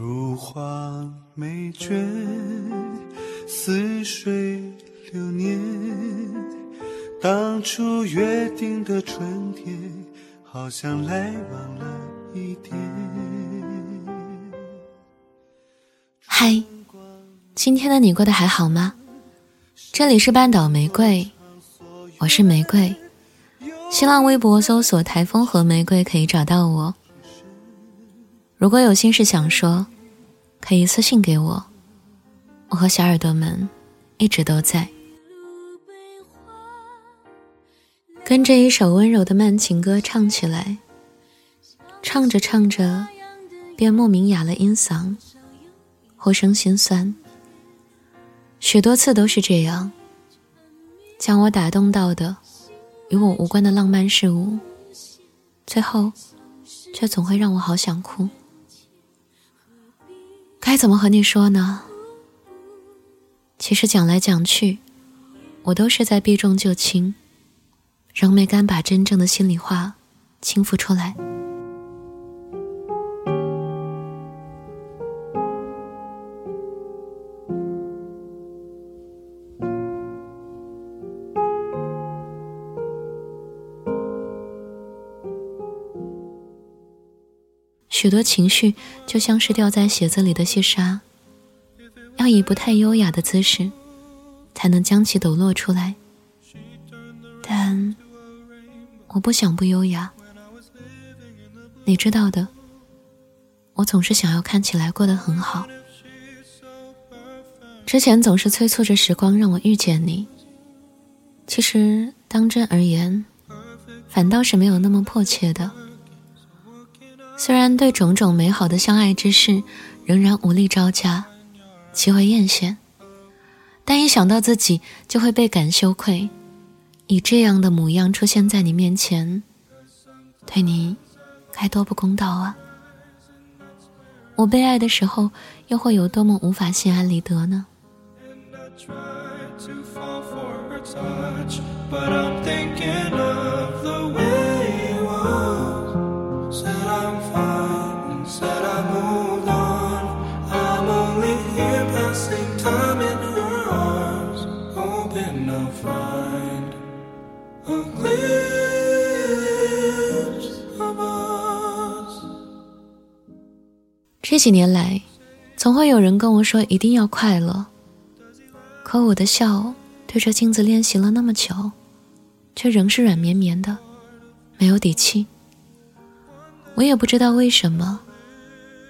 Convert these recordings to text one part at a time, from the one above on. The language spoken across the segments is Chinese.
如花美眷，似水流年。当初约定的春天，好像来晚了一点。嗨，今天的你过得还好吗？这里是半岛玫瑰，我是玫瑰。新浪微博搜索“台风和玫瑰”可以找到我。如果有心事想说，可以私信给我，我和小耳朵们一直都在。跟着一首温柔的慢情歌唱起来，唱着唱着，便莫名哑了音嗓，或生心酸。许多次都是这样，将我打动到的与我无关的浪漫事物，最后却总会让我好想哭。该怎么和你说呢？其实讲来讲去，我都是在避重就轻，仍没敢把真正的心里话倾诉出来。许多情绪就像是掉在鞋子里的细沙，要以不太优雅的姿势，才能将其抖落出来。但我不想不优雅，你知道的，我总是想要看起来过得很好。之前总是催促着时光让我遇见你，其实当真而言，反倒是没有那么迫切的。虽然对种种美好的相爱之事仍然无力招架，极为艳羡，但一想到自己就会倍感羞愧，以这样的模样出现在你面前，对你该多不公道啊！我被爱的时候，又会有多么无法心安理得呢？几年来，总会有人跟我说一定要快乐，可我的笑对着镜子练习了那么久，却仍是软绵绵的，没有底气。我也不知道为什么，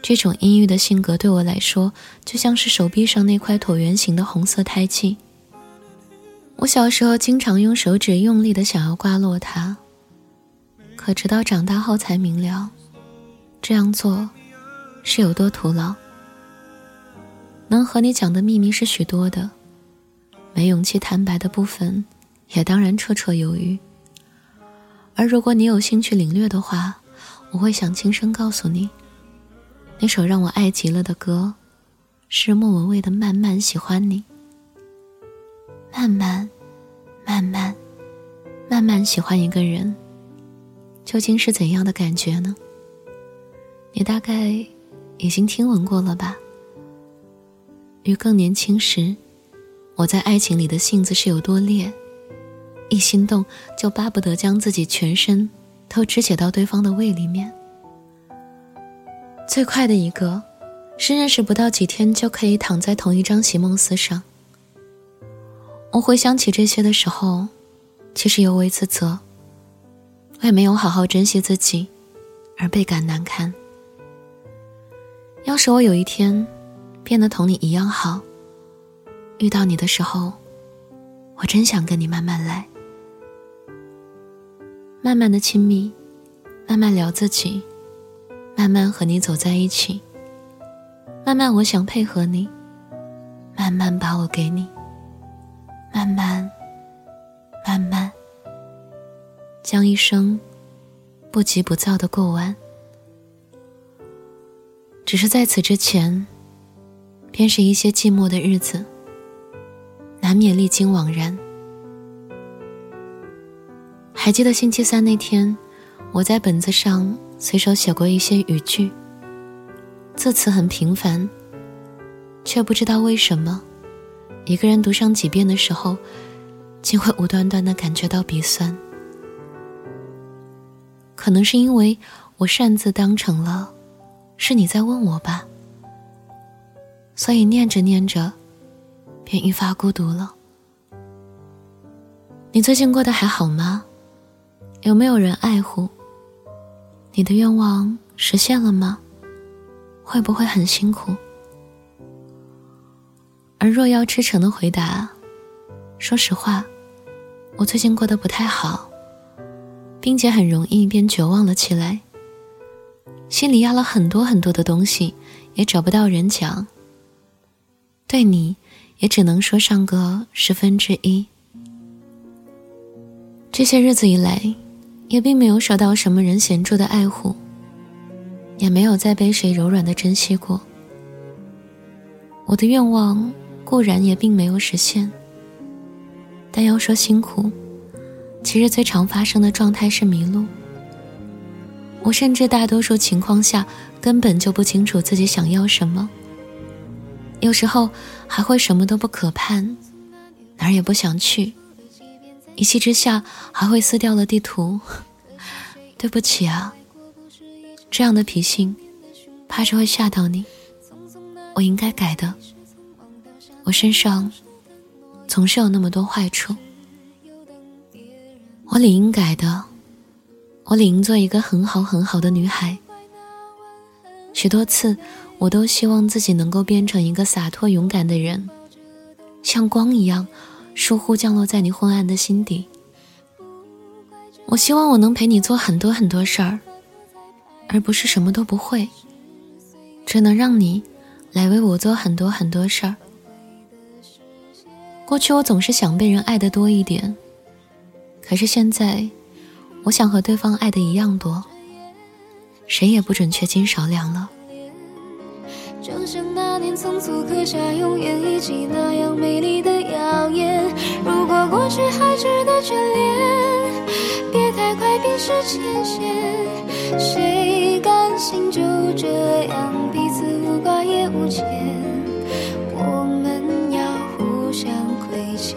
这种阴郁的性格对我来说，就像是手臂上那块椭圆形的红色胎记。我小时候经常用手指用力的想要刮落它，可直到长大后才明了，这样做。是有多徒劳？能和你讲的秘密是许多的，没勇气坦白的部分，也当然绰绰有余。而如果你有兴趣领略的话，我会想轻声告诉你，那首让我爱极了的歌，是莫文蔚的《慢慢喜欢你》。慢慢，慢慢，慢慢喜欢一个人，究竟是怎样的感觉呢？你大概。已经听闻过了吧？于更年轻时，我在爱情里的性子是有多烈，一心动就巴不得将自己全身都肢解到对方的胃里面。最快的一个，是认识不到几天就可以躺在同一张席梦思上。我回想起这些的时候，其实尤为自责，我也没有好好珍惜自己，而倍感难堪。要是我有一天变得同你一样好，遇到你的时候，我真想跟你慢慢来，慢慢的亲密，慢慢聊自己，慢慢和你走在一起，慢慢我想配合你，慢慢把我给你，慢慢，慢慢，将一生不急不躁的过完。只是在此之前，便是一些寂寞的日子，难免历经惘然。还记得星期三那天，我在本子上随手写过一些语句，字词很平凡，却不知道为什么，一个人读上几遍的时候，竟会无端端的感觉到鼻酸。可能是因为我擅自当成了是你在问我吧，所以念着念着，便愈发孤独了。你最近过得还好吗？有没有人爱护？你的愿望实现了吗？会不会很辛苦？而若要赤诚的回答，说实话，我最近过得不太好，并且很容易便绝望了起来。心里压了很多很多的东西，也找不到人讲。对你，也只能说上个十分之一。这些日子以来，也并没有受到什么人显著的爱护。也没有再被谁柔软的珍惜过。我的愿望固然也并没有实现，但要说辛苦，其实最常发生的状态是迷路。我甚至大多数情况下根本就不清楚自己想要什么，有时候还会什么都不可盼，哪儿也不想去，一气之下还会撕掉了地图。对不起啊。这样的脾性，怕是会吓到你。我应该改的。我身上总是有那么多坏处，我理应改的。我理应做一个很好很好的女孩。许多次，我都希望自己能够变成一个洒脱勇敢的人，像光一样，疏忽降落在你昏暗的心底。我希望我能陪你做很多很多事儿。而不是什么都不会，只能让你来为我做很多很多事儿。过去我总是想被人爱的多一点，可是现在，我想和对方爱的一样多，谁也不准缺斤少两了。就像那年匆促刻下永远一起那样美丽的谣言，如果过去还值得眷恋，别太快冰释前嫌，谁甘？心就这样彼此无挂也无牵，我们要互相亏欠，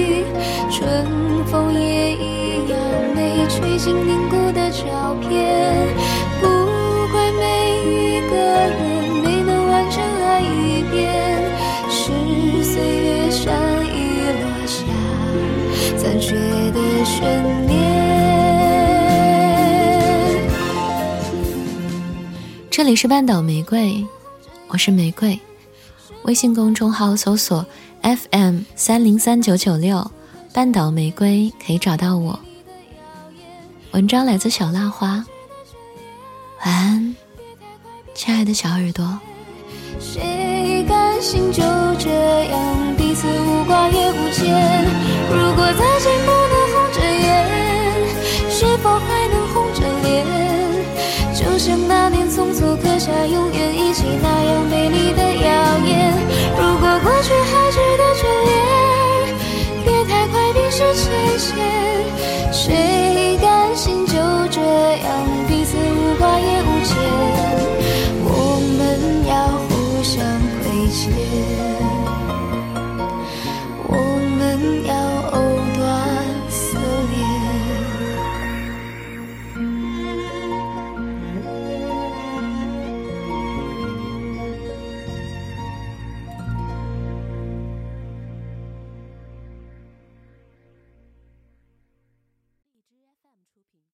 心凝固的照片。不怪每一个人没能完整爱一遍，是岁月善意落下残缺的悬念。这里是半岛玫瑰，我是玫瑰。微信公众号搜索 FM 三零三九九六，半岛玫瑰可以找到我。文章来自小蜡花，晚安，亲爱的小耳朵。谁甘心就这样彼此无挂也无牵？如果再见不能红着眼，是否还能红着脸？就像那年匆促刻下永远一起那样美丽的谣言。如